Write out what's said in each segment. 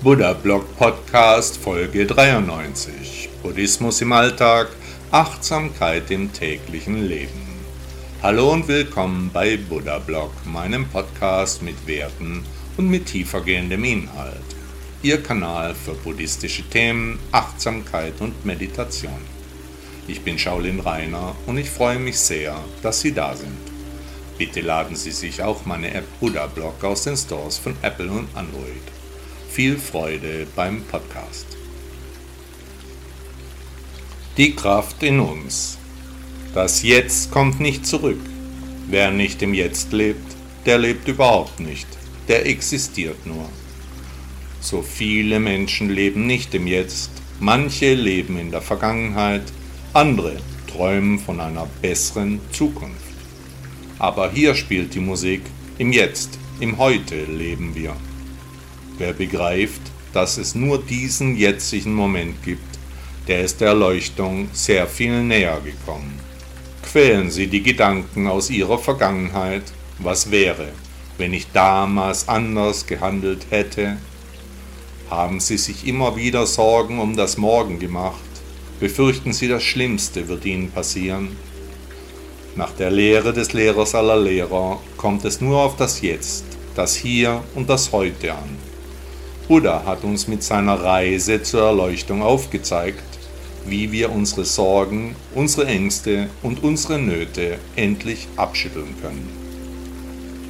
Buddha Blog Podcast Folge 93 Buddhismus im Alltag, Achtsamkeit im täglichen Leben. Hallo und willkommen bei Buddha Blog, meinem Podcast mit Werten und mit tiefergehendem Inhalt. Ihr Kanal für buddhistische Themen, Achtsamkeit und Meditation. Ich bin Shaolin Rainer und ich freue mich sehr, dass Sie da sind. Bitte laden Sie sich auch meine App Buddha Blog aus den Stores von Apple und Android viel Freude beim Podcast. Die Kraft in uns. Das Jetzt kommt nicht zurück. Wer nicht im Jetzt lebt, der lebt überhaupt nicht. Der existiert nur. So viele Menschen leben nicht im Jetzt. Manche leben in der Vergangenheit, andere träumen von einer besseren Zukunft. Aber hier spielt die Musik. Im Jetzt, im Heute leben wir. Wer begreift, dass es nur diesen jetzigen Moment gibt, der ist der Erleuchtung sehr viel näher gekommen. Quälen Sie die Gedanken aus Ihrer Vergangenheit, was wäre, wenn ich damals anders gehandelt hätte? Haben Sie sich immer wieder Sorgen um das Morgen gemacht? Befürchten Sie, das Schlimmste wird Ihnen passieren? Nach der Lehre des Lehrers aller Lehrer kommt es nur auf das Jetzt, das Hier und das Heute an. Buddha hat uns mit seiner Reise zur Erleuchtung aufgezeigt, wie wir unsere Sorgen, unsere Ängste und unsere Nöte endlich abschütteln können.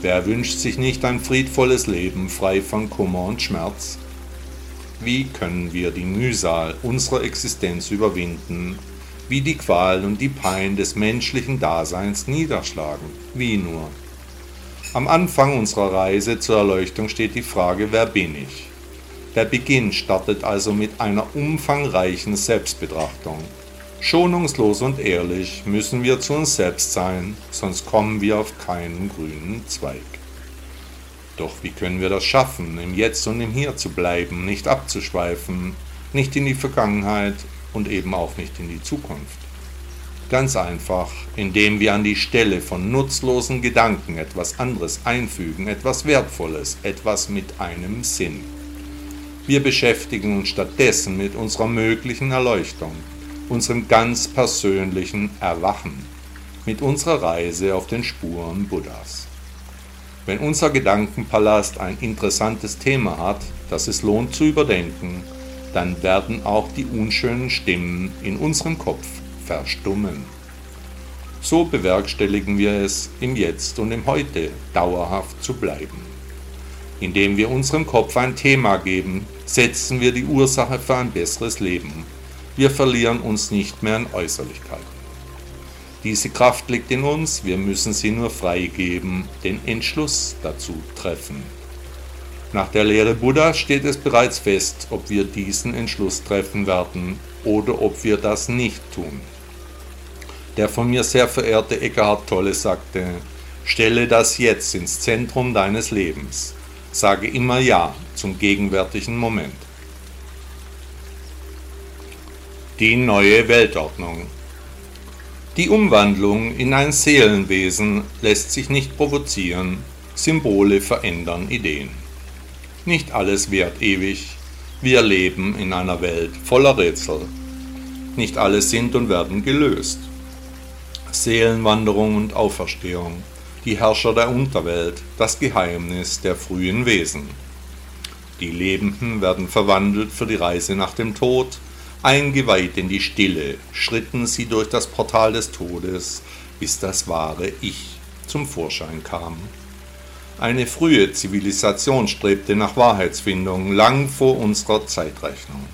Wer wünscht sich nicht ein friedvolles Leben frei von Kummer und Schmerz? Wie können wir die Mühsal unserer Existenz überwinden, wie die Qual und die Pein des menschlichen Daseins niederschlagen? Wie nur? Am Anfang unserer Reise zur Erleuchtung steht die Frage, wer bin ich? Der Beginn startet also mit einer umfangreichen Selbstbetrachtung. Schonungslos und ehrlich müssen wir zu uns selbst sein, sonst kommen wir auf keinen grünen Zweig. Doch wie können wir das schaffen, im Jetzt und im Hier zu bleiben, nicht abzuschweifen, nicht in die Vergangenheit und eben auch nicht in die Zukunft? Ganz einfach, indem wir an die Stelle von nutzlosen Gedanken etwas anderes einfügen, etwas Wertvolles, etwas mit einem Sinn. Wir beschäftigen uns stattdessen mit unserer möglichen Erleuchtung, unserem ganz persönlichen Erwachen, mit unserer Reise auf den Spuren Buddhas. Wenn unser Gedankenpalast ein interessantes Thema hat, das es lohnt zu überdenken, dann werden auch die unschönen Stimmen in unserem Kopf verstummen. So bewerkstelligen wir es, im Jetzt und im Heute dauerhaft zu bleiben. Indem wir unserem Kopf ein Thema geben, setzen wir die Ursache für ein besseres Leben. Wir verlieren uns nicht mehr in Äußerlichkeiten. Diese Kraft liegt in uns, wir müssen sie nur freigeben, den Entschluss dazu treffen. Nach der Lehre Buddha steht es bereits fest, ob wir diesen Entschluss treffen werden oder ob wir das nicht tun. Der von mir sehr verehrte Eckhart Tolle sagte, stelle das jetzt ins Zentrum deines Lebens. Sage immer Ja zum gegenwärtigen Moment. Die neue Weltordnung. Die Umwandlung in ein Seelenwesen lässt sich nicht provozieren, Symbole verändern Ideen. Nicht alles währt ewig, wir leben in einer Welt voller Rätsel. Nicht alle sind und werden gelöst. Seelenwanderung und Auferstehung, die Herrscher der Unterwelt, das Geheimnis der frühen Wesen. Die Lebenden werden verwandelt für die Reise nach dem Tod, eingeweiht in die Stille, schritten sie durch das Portal des Todes, bis das wahre Ich, zum Vorschein kam. Eine frühe Zivilisation strebte nach Wahrheitsfindung lang vor unserer Zeitrechnung.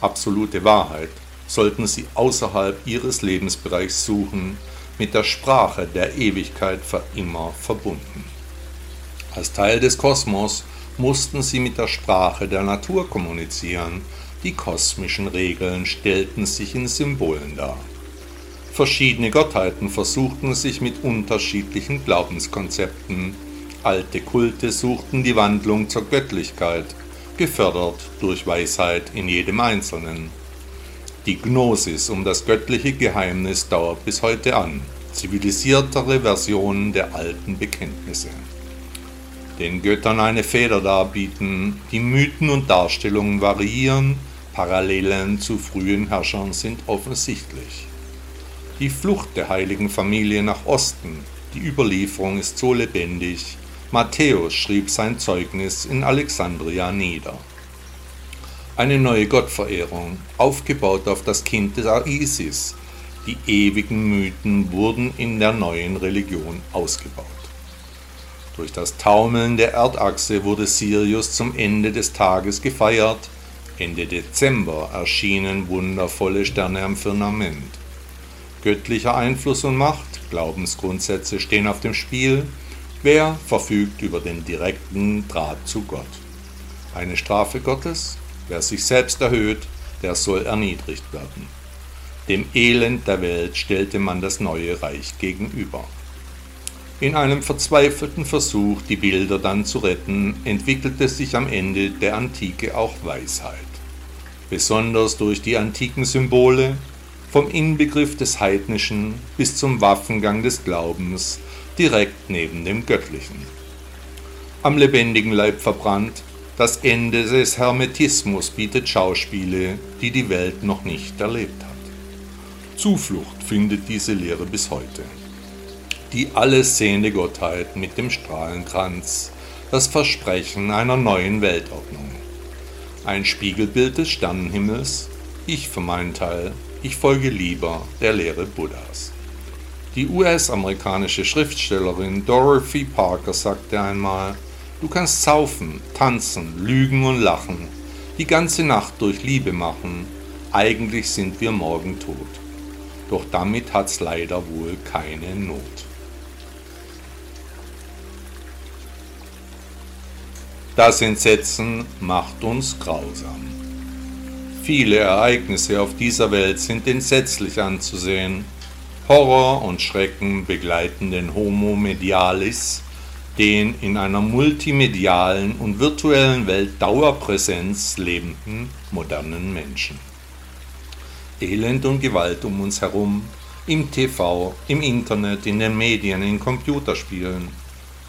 Absolute Wahrheit sollten sie außerhalb ihres Lebensbereichs suchen, mit der Sprache der Ewigkeit für immer verbunden. Als Teil des Kosmos mussten sie mit der Sprache der Natur kommunizieren, die kosmischen Regeln stellten sich in Symbolen dar. Verschiedene Gottheiten versuchten sich mit unterschiedlichen Glaubenskonzepten, alte Kulte suchten die Wandlung zur Göttlichkeit, gefördert durch Weisheit in jedem Einzelnen. Die Gnosis um das göttliche Geheimnis dauert bis heute an, zivilisiertere Versionen der alten Bekenntnisse den Göttern eine Feder darbieten, die Mythen und Darstellungen variieren, Parallelen zu frühen Herrschern sind offensichtlich. Die Flucht der heiligen Familie nach Osten, die Überlieferung ist so lebendig, Matthäus schrieb sein Zeugnis in Alexandria nieder. Eine neue Gottverehrung, aufgebaut auf das Kind der Isis, die ewigen Mythen wurden in der neuen Religion ausgebaut. Durch das Taumeln der Erdachse wurde Sirius zum Ende des Tages gefeiert, Ende Dezember erschienen wundervolle Sterne am Firmament. Göttlicher Einfluss und Macht, Glaubensgrundsätze stehen auf dem Spiel. Wer verfügt über den direkten Draht zu Gott? Eine Strafe Gottes? Wer sich selbst erhöht, der soll erniedrigt werden. Dem Elend der Welt stellte man das neue Reich gegenüber. In einem verzweifelten Versuch, die Bilder dann zu retten, entwickelte sich am Ende der Antike auch Weisheit. Besonders durch die antiken Symbole, vom Inbegriff des Heidnischen bis zum Waffengang des Glaubens, direkt neben dem Göttlichen. Am lebendigen Leib verbrannt, das Ende des Hermetismus bietet Schauspiele, die die Welt noch nicht erlebt hat. Zuflucht findet diese Lehre bis heute die alles sehende Gottheit mit dem Strahlenkranz, das Versprechen einer neuen Weltordnung. Ein Spiegelbild des Sternenhimmels, ich für meinen Teil, ich folge lieber der Lehre Buddhas. Die US-amerikanische Schriftstellerin Dorothy Parker sagte einmal, du kannst saufen, tanzen, lügen und lachen, die ganze Nacht durch Liebe machen, eigentlich sind wir morgen tot. Doch damit hat's leider wohl keine Not. Das Entsetzen macht uns grausam. Viele Ereignisse auf dieser Welt sind entsetzlich anzusehen. Horror und Schrecken begleiten den Homo medialis, den in einer multimedialen und virtuellen Welt Dauerpräsenz lebenden modernen Menschen. Elend und Gewalt um uns herum, im TV, im Internet, in den Medien, in Computerspielen.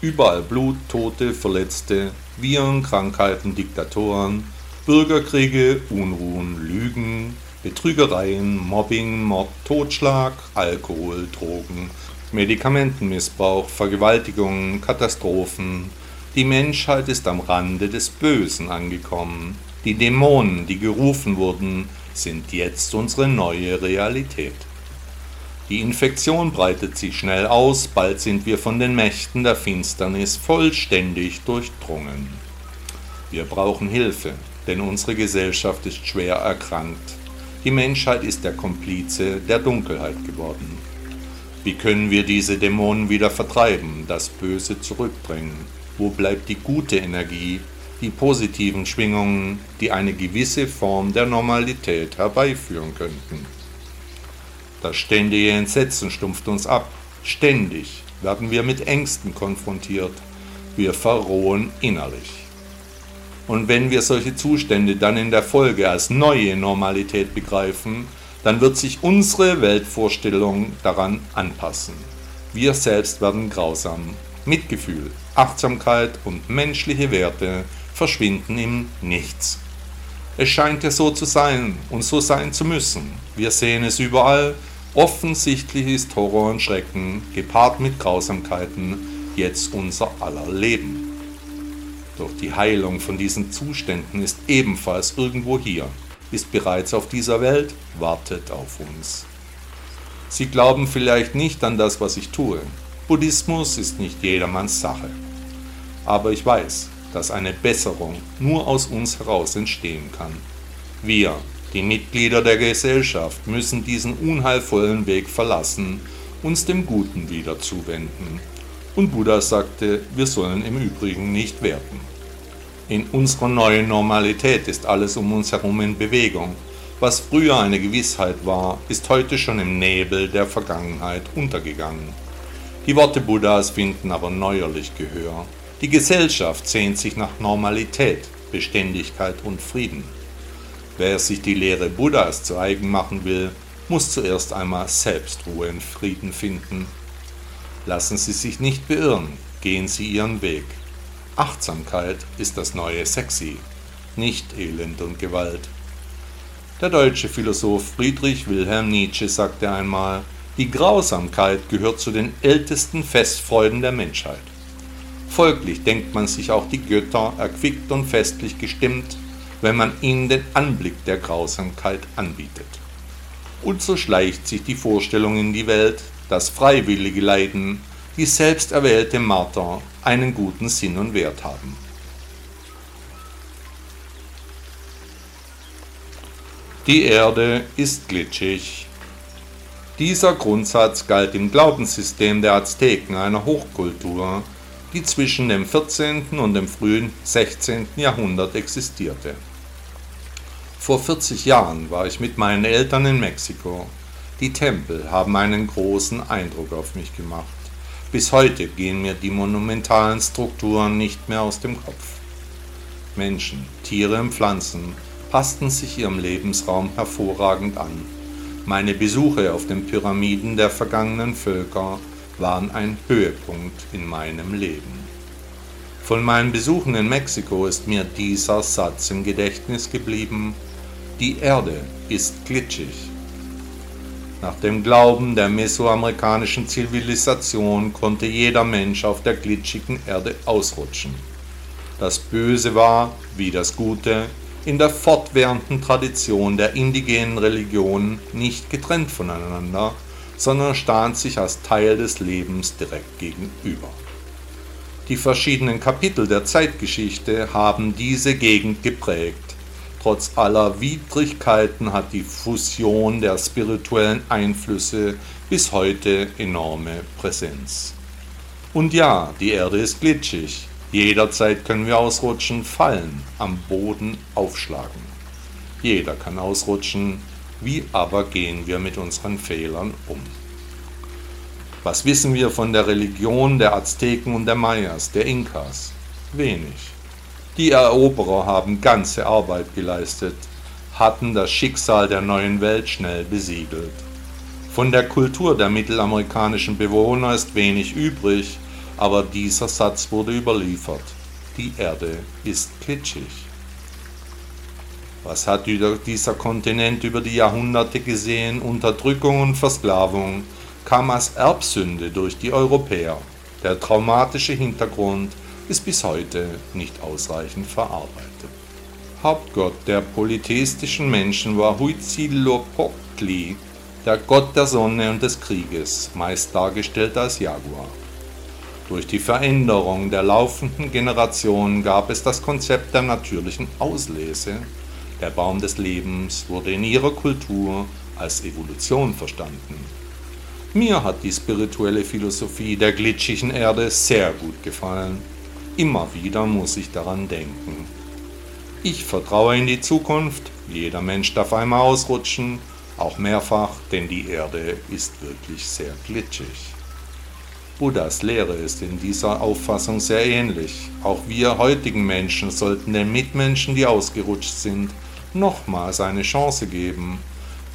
Überall Blut, Tote, Verletzte, Viren, Krankheiten, Diktatoren, Bürgerkriege, Unruhen, Lügen, Betrügereien, Mobbing, Mord, Totschlag, Alkohol, Drogen, Medikamentenmissbrauch, Vergewaltigungen, Katastrophen. Die Menschheit ist am Rande des Bösen angekommen. Die Dämonen, die gerufen wurden, sind jetzt unsere neue Realität. Die Infektion breitet sich schnell aus, bald sind wir von den Mächten der Finsternis vollständig durchdrungen. Wir brauchen Hilfe, denn unsere Gesellschaft ist schwer erkrankt. Die Menschheit ist der Komplize der Dunkelheit geworden. Wie können wir diese Dämonen wieder vertreiben, das Böse zurückbringen? Wo bleibt die gute Energie, die positiven Schwingungen, die eine gewisse Form der Normalität herbeiführen könnten? Das ständige Entsetzen stumpft uns ab. Ständig werden wir mit Ängsten konfrontiert. Wir verrohen innerlich. Und wenn wir solche Zustände dann in der Folge als neue Normalität begreifen, dann wird sich unsere Weltvorstellung daran anpassen. Wir selbst werden grausam. Mitgefühl, Achtsamkeit und menschliche Werte verschwinden im Nichts. Es scheint ja so zu sein und so sein zu müssen. Wir sehen es überall, Offensichtlich ist Horror und Schrecken, gepaart mit Grausamkeiten, jetzt unser aller Leben. Doch die Heilung von diesen Zuständen ist ebenfalls irgendwo hier, ist bereits auf dieser Welt, wartet auf uns. Sie glauben vielleicht nicht an das, was ich tue. Buddhismus ist nicht jedermanns Sache. Aber ich weiß, dass eine Besserung nur aus uns heraus entstehen kann. Wir, die Mitglieder der Gesellschaft, müssen diesen unheilvollen Weg verlassen, uns dem Guten wieder zuwenden. Und Buddha sagte, wir sollen im Übrigen nicht werten. In unserer neuen Normalität ist alles um uns herum in Bewegung. Was früher eine Gewissheit war, ist heute schon im Nebel der Vergangenheit untergegangen. Die Worte Buddhas finden aber neuerlich Gehör. Die Gesellschaft sehnt sich nach Normalität, Beständigkeit und Frieden. Wer sich die Lehre Buddhas zu eigen machen will, muss zuerst einmal selbst Ruhe und Frieden finden. Lassen Sie sich nicht beirren, gehen Sie Ihren Weg. Achtsamkeit ist das neue Sexy, nicht Elend und Gewalt. Der deutsche Philosoph Friedrich Wilhelm Nietzsche sagte einmal, die Grausamkeit gehört zu den ältesten Festfreuden der Menschheit. Folglich denkt man sich auch die Götter erquickt und festlich gestimmt, wenn man ihnen den Anblick der Grausamkeit anbietet. Und so schleicht sich die Vorstellung in die Welt, dass freiwillige Leiden, die selbst erwählte Marter, einen guten Sinn und Wert haben. Die Erde ist glitschig, dieser Grundsatz galt im Glaubenssystem der Azteken, einer Hochkultur, die zwischen dem 14. und dem frühen 16. Jahrhundert existierte. Vor 40 Jahren war ich mit meinen Eltern in Mexiko. Die Tempel haben einen großen Eindruck auf mich gemacht. Bis heute gehen mir die monumentalen Strukturen nicht mehr aus dem Kopf. Menschen, Tiere und Pflanzen passten sich ihrem Lebensraum hervorragend an meine Besuche auf den Pyramiden der vergangenen Völker waren ein Höhepunkt in meinem Leben. Von meinen Besuchen in Mexiko ist mir dieser Satz im Gedächtnis geblieben, die Erde ist glitschig. Nach dem Glauben der mesoamerikanischen Zivilisation konnte jeder Mensch auf der glitschigen Erde ausrutschen. Das Böse war, wie das Gute, in der fortwährenden Tradition der indigenen Religionen nicht getrennt voneinander, sondern stand sich als Teil des Lebens direkt gegenüber. Die verschiedenen Kapitel der Zeitgeschichte haben diese Gegend geprägt. Trotz aller Widrigkeiten hat die Fusion der spirituellen Einflüsse bis heute enorme Präsenz. Und ja, die Erde ist glitschig, Jederzeit können wir ausrutschen, fallen, am Boden aufschlagen. Jeder kann ausrutschen, wie aber gehen wir mit unseren Fehlern um? Was wissen wir von der Religion der Azteken und der Mayas, der Inkas? Wenig. Die Eroberer haben ganze Arbeit geleistet, hatten das Schicksal der neuen Welt schnell besiegelt. Von der Kultur der mittelamerikanischen Bewohner ist wenig übrig, aber dieser Satz wurde überliefert. Die Erde ist glitschig. Was hat dieser Kontinent über die Jahrhunderte gesehen? Unterdrückung und Versklavung kam als Erbsünde durch die Europäer. Der traumatische Hintergrund ist bis heute nicht ausreichend verarbeitet. Hauptgott der polytheistischen Menschen war Huitzilopochtli, der Gott der Sonne und des Krieges, meist dargestellt als Jaguar. Durch die Veränderung der laufenden Generationen gab es das Konzept der natürlichen Auslese. Der Baum des Lebens wurde in ihrer Kultur als Evolution verstanden. Mir hat die spirituelle Philosophie der glitschigen Erde sehr gut gefallen. Immer wieder muss ich daran denken. Ich vertraue in die Zukunft, jeder Mensch darf einmal ausrutschen, auch mehrfach, denn die Erde ist wirklich sehr glitschig. Buddhas Lehre ist in dieser Auffassung sehr ähnlich. Auch wir heutigen Menschen sollten den Mitmenschen, die ausgerutscht sind, nochmals eine Chance geben.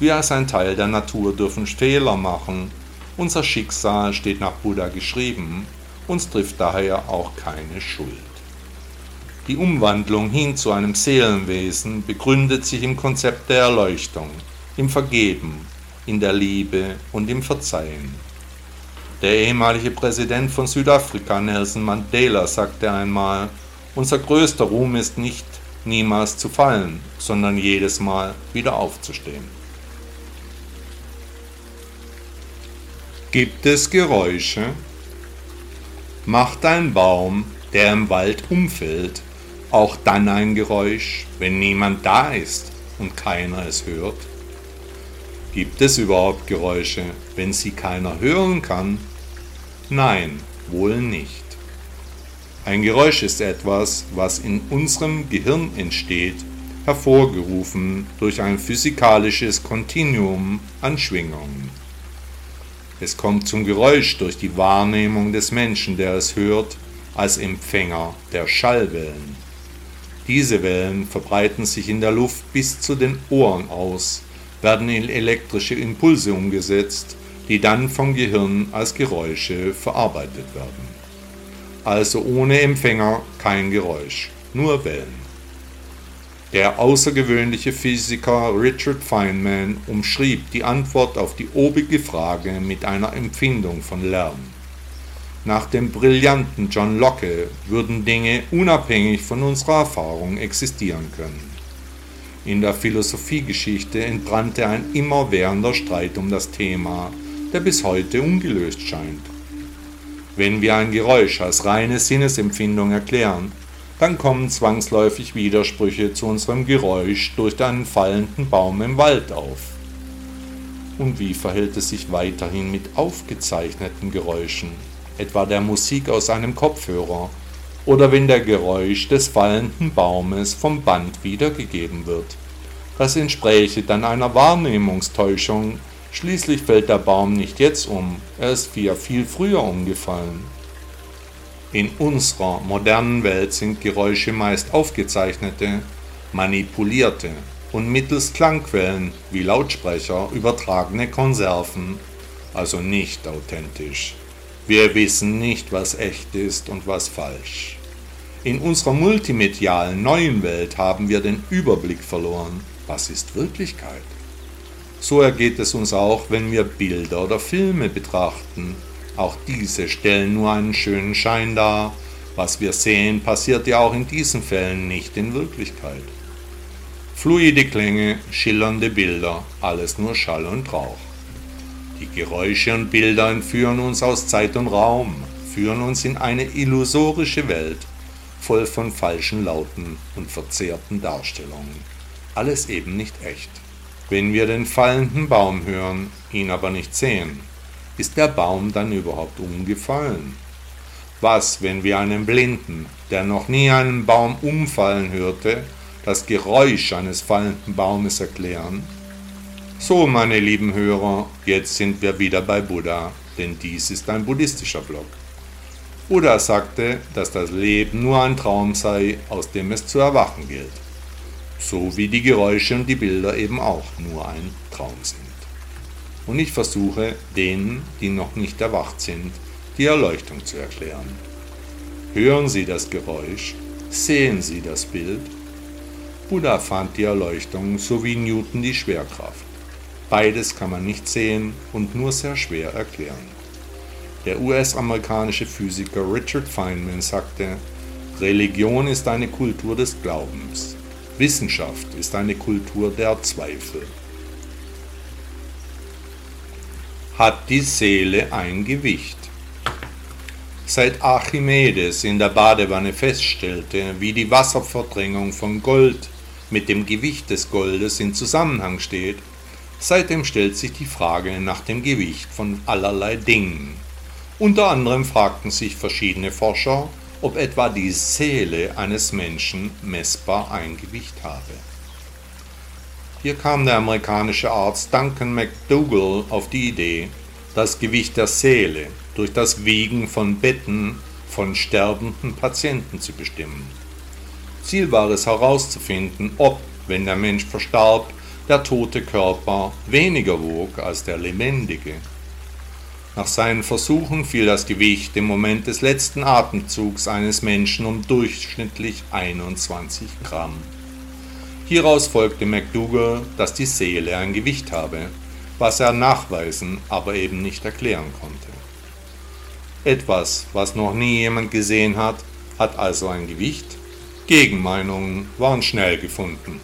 Wir als ein Teil der Natur dürfen Fehler machen. Unser Schicksal steht nach Buddha geschrieben. Uns trifft daher auch keine Schuld. Die Umwandlung hin zu einem Seelenwesen begründet sich im Konzept der Erleuchtung, im Vergeben, in der Liebe und im Verzeihen. Der ehemalige Präsident von Südafrika, Nelson Mandela, sagte einmal, unser größter Ruhm ist nicht niemals zu fallen, sondern jedes Mal wieder aufzustehen. Gibt es Geräusche? Macht ein Baum, der im Wald umfällt, auch dann ein Geräusch, wenn niemand da ist und keiner es hört? Gibt es überhaupt Geräusche, wenn sie keiner hören kann? Nein, wohl nicht. Ein Geräusch ist etwas, was in unserem Gehirn entsteht, hervorgerufen durch ein physikalisches Kontinuum an Schwingungen. Es kommt zum Geräusch durch die Wahrnehmung des Menschen, der es hört, als Empfänger der Schallwellen. Diese Wellen verbreiten sich in der Luft bis zu den Ohren aus, werden in elektrische Impulse umgesetzt, die dann vom Gehirn als Geräusche verarbeitet werden. Also ohne Empfänger kein Geräusch, nur Wellen. Der außergewöhnliche Physiker Richard Feynman umschrieb die Antwort auf die obige Frage mit einer Empfindung von Lärm. Nach dem brillanten John Locke würden Dinge unabhängig von unserer Erfahrung existieren können. In der Philosophiegeschichte entbrannte ein immerwährender Streit um das Thema, der bis heute ungelöst scheint. Wenn wir ein Geräusch als reine Sinnesempfindung erklären, dann kommen zwangsläufig Widersprüche zu unserem Geräusch durch einen fallenden Baum im Wald auf. Und wie verhält es sich weiterhin mit aufgezeichneten Geräuschen, etwa der Musik aus einem Kopfhörer oder wenn der Geräusch des fallenden Baumes vom Band wiedergegeben wird? Das entspräche dann einer Wahrnehmungstäuschung, schließlich fällt der Baum nicht jetzt um, er ist ja viel früher umgefallen. In unserer modernen Welt sind Geräusche meist aufgezeichnete, manipulierte und mittels Klangquellen wie Lautsprecher übertragene Konserven, also nicht authentisch. Wir wissen nicht, was echt ist und was falsch. In unserer multimedialen neuen Welt haben wir den Überblick verloren. Was ist Wirklichkeit? So ergeht es uns auch, wenn wir Bilder oder Filme betrachten auch diese stellen nur einen schönen Schein dar. Was wir sehen, passiert ja auch in diesen Fällen nicht in Wirklichkeit. Fluide Klänge, schillernde Bilder, alles nur Schall und Rauch. Die Geräusche und Bilder entführen uns aus Zeit und Raum, führen uns in eine illusorische Welt, voll von falschen Lauten und verzerrten Darstellungen. Alles eben nicht echt. Wenn wir den fallenden Baum hören, ihn aber nicht sehen, ist der Baum dann überhaupt umgefallen? Was, wenn wir einen Blinden, der noch nie einen Baum umfallen hörte, das Geräusch eines fallenden Baumes erklären? So, meine lieben Hörer, jetzt sind wir wieder bei Buddha, denn dies ist ein buddhistischer Blog. Buddha sagte, dass das Leben nur ein Traum sei, aus dem es zu erwachen gilt. So wie die Geräusche und die Bilder eben auch nur ein Traum sind und ich versuche, denen, die noch nicht erwacht sind, die Erleuchtung zu erklären. Hören Sie das Geräusch, sehen Sie das Bild. Buddha fand die Erleuchtung so wie Newton die Schwerkraft. Beides kann man nicht sehen und nur sehr schwer erklären. Der US-amerikanische Physiker Richard Feynman sagte, Religion ist eine Kultur des Glaubens, Wissenschaft ist eine Kultur der Zweifel. Hat die Seele ein Gewicht. Seit Archimedes in der Badewanne feststellte, wie die Wasserverdrängung von Gold mit dem Gewicht des Goldes in Zusammenhang steht, seitdem stellt sich die Frage nach dem Gewicht von allerlei Dingen. Unter anderem fragten sich verschiedene Forscher, ob etwa die Seele eines Menschen messbar ein Gewicht habe. Hier kam der amerikanische Arzt Duncan McDougall auf die Idee, das Gewicht der Seele durch das Wiegen von Betten von sterbenden Patienten zu bestimmen. Ziel war es herauszufinden, ob, wenn der Mensch verstarb, der tote Körper weniger wog als der lebendige. Nach seinen Versuchen fiel das Gewicht im Moment des letzten Atemzugs eines Menschen um durchschnittlich 21 Gramm. Hieraus folgte McDougall, dass die Seele ein Gewicht habe, was er nachweisen, aber eben nicht erklären konnte. Etwas, was noch nie jemand gesehen hat, hat also ein Gewicht? Gegenmeinungen waren schnell gefunden.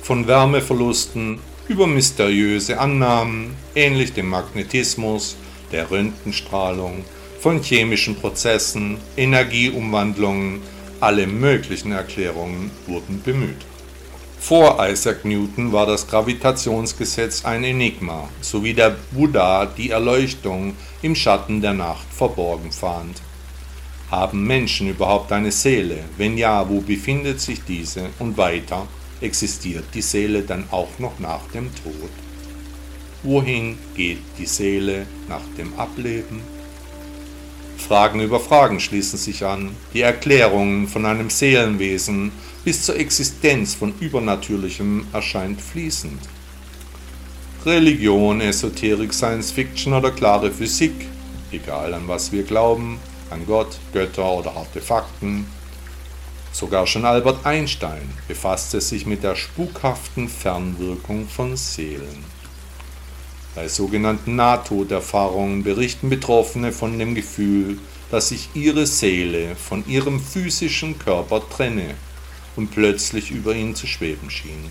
Von Wärmeverlusten über mysteriöse Annahmen, ähnlich dem Magnetismus, der Röntgenstrahlung, von chemischen Prozessen, Energieumwandlungen, alle möglichen Erklärungen wurden bemüht. Vor Isaac Newton war das Gravitationsgesetz ein Enigma, sowie der Buddha die Erleuchtung im Schatten der Nacht verborgen fand. Haben Menschen überhaupt eine Seele? Wenn ja, wo befindet sich diese? Und weiter, existiert die Seele dann auch noch nach dem Tod? Wohin geht die Seele nach dem Ableben? Fragen über Fragen schließen sich an, die Erklärungen von einem Seelenwesen bis zur Existenz von Übernatürlichem erscheint fließend. Religion, Esoterik, Science Fiction oder klare Physik, egal an was wir glauben, an Gott, Götter oder Artefakten. Sogar schon Albert Einstein befasste sich mit der spukhaften Fernwirkung von Seelen. Bei sogenannten Nahtoderfahrungen berichten Betroffene von dem Gefühl, dass sich ihre Seele von ihrem physischen Körper trenne und plötzlich über ihn zu schweben schien.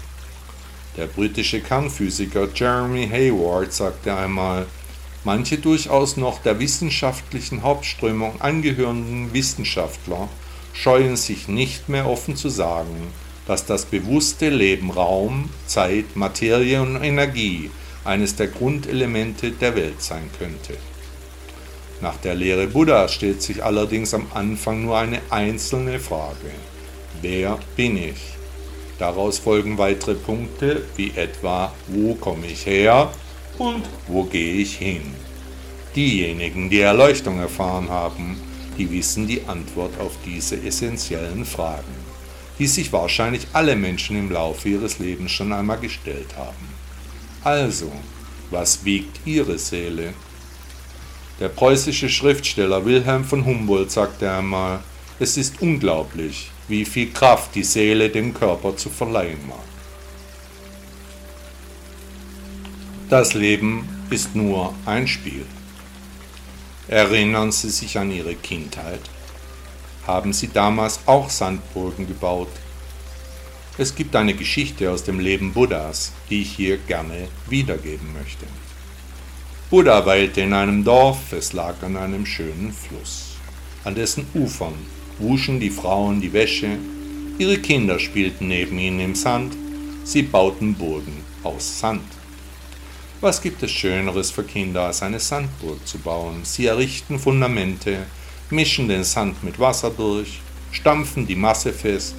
Der britische Kernphysiker Jeremy Hayward sagte einmal, manche durchaus noch der wissenschaftlichen Hauptströmung angehörenden Wissenschaftler scheuen sich nicht mehr offen zu sagen, dass das bewusste Leben Raum, Zeit, Materie und Energie eines der Grundelemente der Welt sein könnte. Nach der Lehre Buddhas stellt sich allerdings am Anfang nur eine einzelne Frage. Wer bin ich? Daraus folgen weitere Punkte wie etwa, wo komme ich her und wo gehe ich hin? Diejenigen, die Erleuchtung erfahren haben, die wissen die Antwort auf diese essentiellen Fragen, die sich wahrscheinlich alle Menschen im Laufe ihres Lebens schon einmal gestellt haben. Also, was wiegt Ihre Seele? Der preußische Schriftsteller Wilhelm von Humboldt sagte einmal, es ist unglaublich, wie viel Kraft die Seele dem Körper zu verleihen mag. Das Leben ist nur ein Spiel. Erinnern Sie sich an Ihre Kindheit? Haben Sie damals auch Sandburgen gebaut, es gibt eine Geschichte aus dem Leben Buddhas, die ich hier gerne wiedergeben möchte. Buddha weilte in einem Dorf, es lag an einem schönen Fluss. An dessen Ufern wuschen die Frauen die Wäsche, ihre Kinder spielten neben ihnen im Sand, sie bauten Burgen aus Sand. Was gibt es Schöneres für Kinder, als eine Sandburg zu bauen? Sie errichten Fundamente, mischen den Sand mit Wasser durch, stampfen die Masse fest,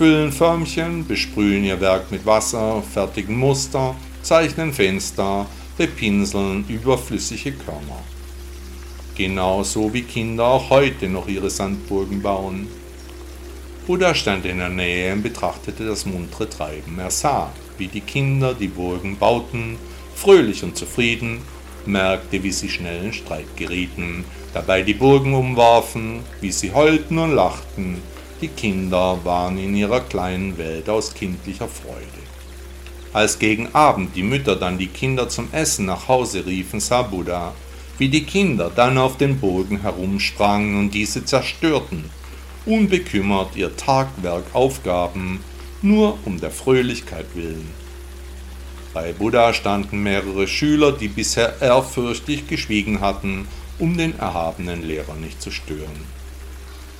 füllen Förmchen, besprühen ihr Werk mit Wasser, fertigen Muster, zeichnen Fenster, bepinseln überflüssige Körner. Genauso wie Kinder auch heute noch ihre Sandburgen bauen. Buddha stand in der Nähe und betrachtete das muntere Treiben. Er sah, wie die Kinder die Burgen bauten, fröhlich und zufrieden, merkte, wie sie schnell in Streit gerieten, dabei die Burgen umwarfen, wie sie heulten und lachten, die Kinder waren in ihrer kleinen Welt aus kindlicher Freude. Als gegen Abend die Mütter dann die Kinder zum Essen nach Hause riefen, sah Buddha, wie die Kinder dann auf den Burgen herumsprangen und diese zerstörten, unbekümmert ihr Tagwerk aufgaben, nur um der Fröhlichkeit willen. Bei Buddha standen mehrere Schüler, die bisher ehrfürchtig geschwiegen hatten, um den erhabenen Lehrer nicht zu stören.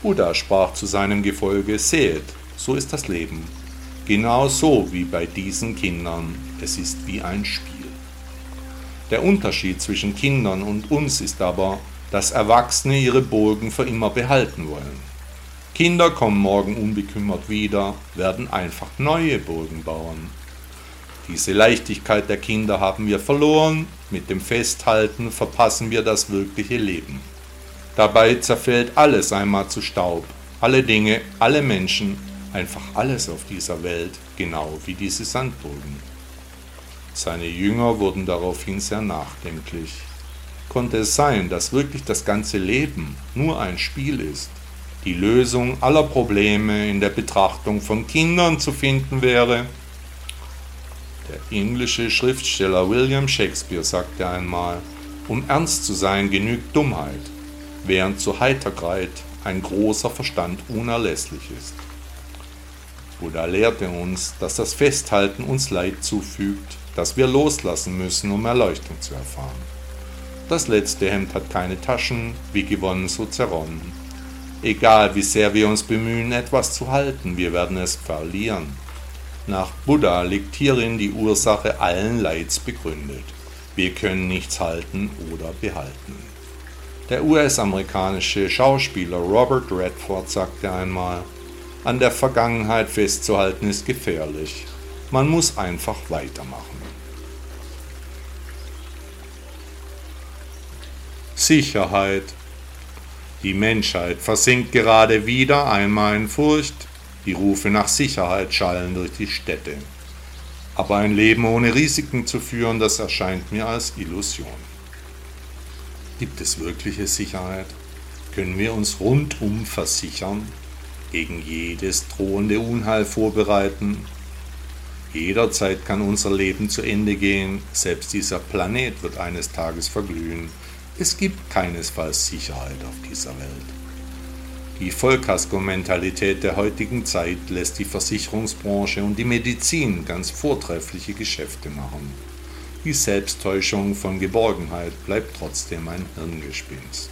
Buddha sprach zu seinem Gefolge, sehet, so ist das Leben. Genau so wie bei diesen Kindern, es ist wie ein Spiel. Der Unterschied zwischen Kindern und uns ist aber, dass Erwachsene ihre Burgen für immer behalten wollen. Kinder kommen morgen unbekümmert wieder, werden einfach neue Burgen bauen. Diese Leichtigkeit der Kinder haben wir verloren, mit dem Festhalten verpassen wir das wirkliche Leben. Dabei zerfällt alles einmal zu Staub. Alle Dinge, alle Menschen, einfach alles auf dieser Welt, genau wie diese Sandburgen. Seine Jünger wurden daraufhin sehr nachdenklich. Konnte es sein, dass wirklich das ganze Leben nur ein Spiel ist? Die Lösung aller Probleme in der Betrachtung von Kindern zu finden wäre? Der englische Schriftsteller William Shakespeare sagte einmal, um ernst zu sein genügt Dummheit während zur Heiterkeit ein großer Verstand unerlässlich ist. Buddha lehrte uns, dass das Festhalten uns Leid zufügt, dass wir loslassen müssen, um Erleuchtung zu erfahren. Das letzte Hemd hat keine Taschen, wie gewonnen, so zerronnen. Egal wie sehr wir uns bemühen, etwas zu halten, wir werden es verlieren. Nach Buddha liegt hierin die Ursache allen Leids begründet. Wir können nichts halten oder behalten. Der US-amerikanische Schauspieler Robert Redford sagte einmal, an der Vergangenheit festzuhalten ist gefährlich. Man muss einfach weitermachen. Sicherheit. Die Menschheit versinkt gerade wieder einmal in Furcht, die Rufe nach Sicherheit schallen durch die Städte. Aber ein Leben ohne Risiken zu führen, das erscheint mir als Illusion. Gibt es wirkliche Sicherheit? Können wir uns rundum versichern, gegen jedes drohende Unheil vorbereiten? Jederzeit kann unser Leben zu Ende gehen, selbst dieser Planet wird eines Tages verglühen. Es gibt keinesfalls Sicherheit auf dieser Welt. Die Vollkasko-Mentalität der heutigen Zeit lässt die Versicherungsbranche und die Medizin ganz vortreffliche Geschäfte machen. Die Selbsttäuschung von Geborgenheit bleibt trotzdem ein Hirngespinst.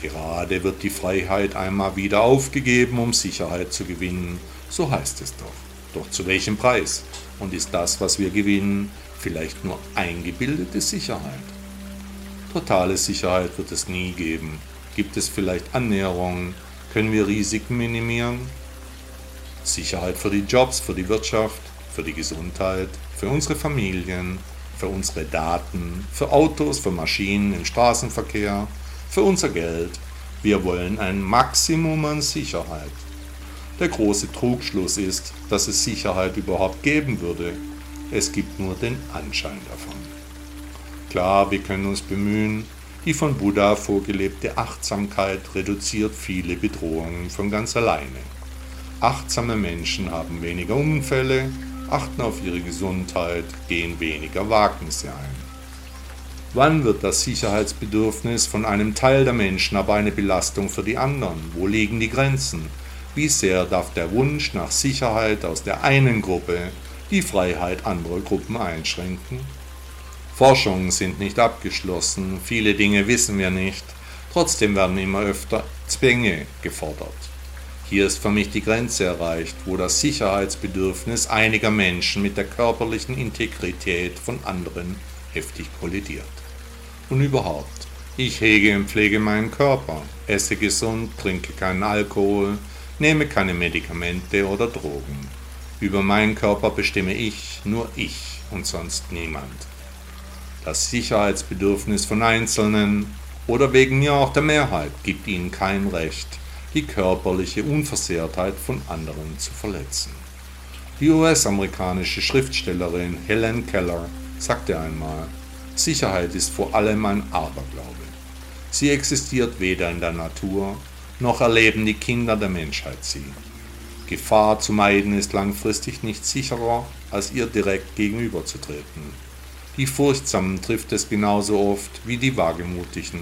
Gerade wird die Freiheit einmal wieder aufgegeben, um Sicherheit zu gewinnen, so heißt es doch. Doch zu welchem Preis? Und ist das, was wir gewinnen, vielleicht nur eingebildete Sicherheit? Totale Sicherheit wird es nie geben, Gibt es vielleicht Annäherungen? Können wir Risiken minimieren? Sicherheit für die Jobs, für die Wirtschaft, für die Gesundheit, für unsere Familien, für unsere Daten, für Autos, für Maschinen im Straßenverkehr, für unser Geld. Wir wollen ein Maximum an Sicherheit. Der große Trugschluss ist, dass es Sicherheit überhaupt geben würde. Es gibt nur den Anschein davon. Klar, wir können uns bemühen, die von Buddha vorgelebte Achtsamkeit reduziert viele Bedrohungen von ganz alleine. Achtsame Menschen haben weniger Unfälle, achten auf ihre Gesundheit, gehen weniger Wagnisse ein. Wann wird das Sicherheitsbedürfnis von einem Teil der Menschen aber eine Belastung für die anderen? Wo liegen die Grenzen? Wie sehr darf der Wunsch nach Sicherheit aus der einen Gruppe die Freiheit anderer Gruppen einschränken? Forschungen sind nicht abgeschlossen, viele Dinge wissen wir nicht, trotzdem werden immer öfter Zwänge gefordert. Hier ist für mich die Grenze erreicht, wo das Sicherheitsbedürfnis einiger Menschen mit der körperlichen Integrität von anderen heftig kollidiert. Und überhaupt, ich hege und pflege meinen Körper, esse gesund, trinke keinen Alkohol, nehme keine Medikamente oder Drogen. Über meinen Körper bestimme ich, nur ich und sonst niemand das Sicherheitsbedürfnis von Einzelnen oder wegen mir auch der Mehrheit gibt ihnen kein Recht, die körperliche Unversehrtheit von anderen zu verletzen. Die US-amerikanische Schriftstellerin Helen Keller sagte einmal, Sicherheit ist vor allem ein Aberglaube. Sie existiert weder in der Natur, noch erleben die Kinder der Menschheit sie. Gefahr zu meiden ist langfristig nicht sicherer, als ihr direkt gegenüberzutreten. Die Furchtsamen trifft es genauso oft wie die Wagemutigen.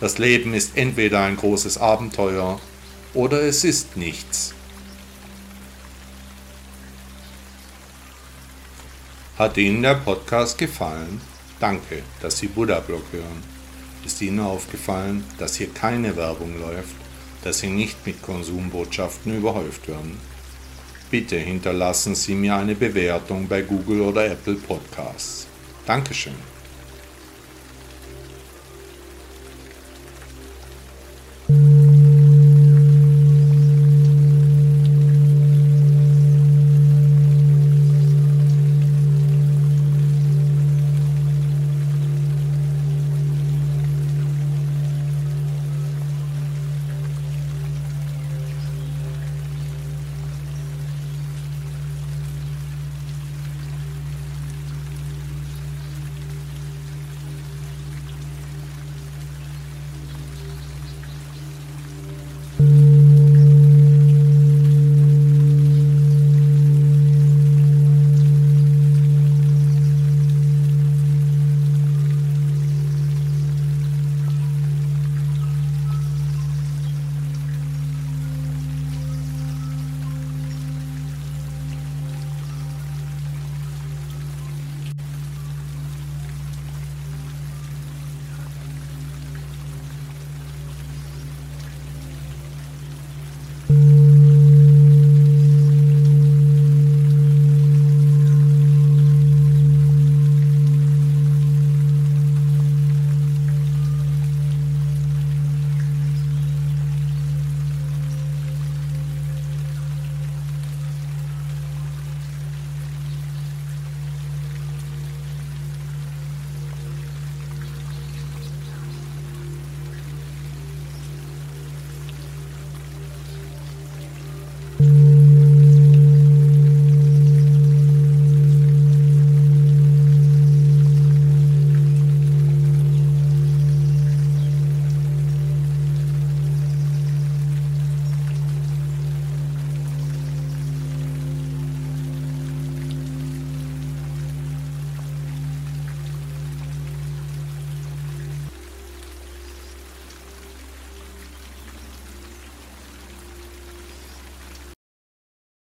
Das Leben ist entweder ein großes Abenteuer oder es ist nichts. Hat Ihnen der Podcast gefallen? Danke, dass Sie Buddha Blog hören. Ist Ihnen aufgefallen, dass hier keine Werbung läuft, dass Sie nicht mit Konsumbotschaften überhäuft werden? Bitte hinterlassen Sie mir eine Bewertung bei Google oder Apple Podcasts. Dankeschön. thank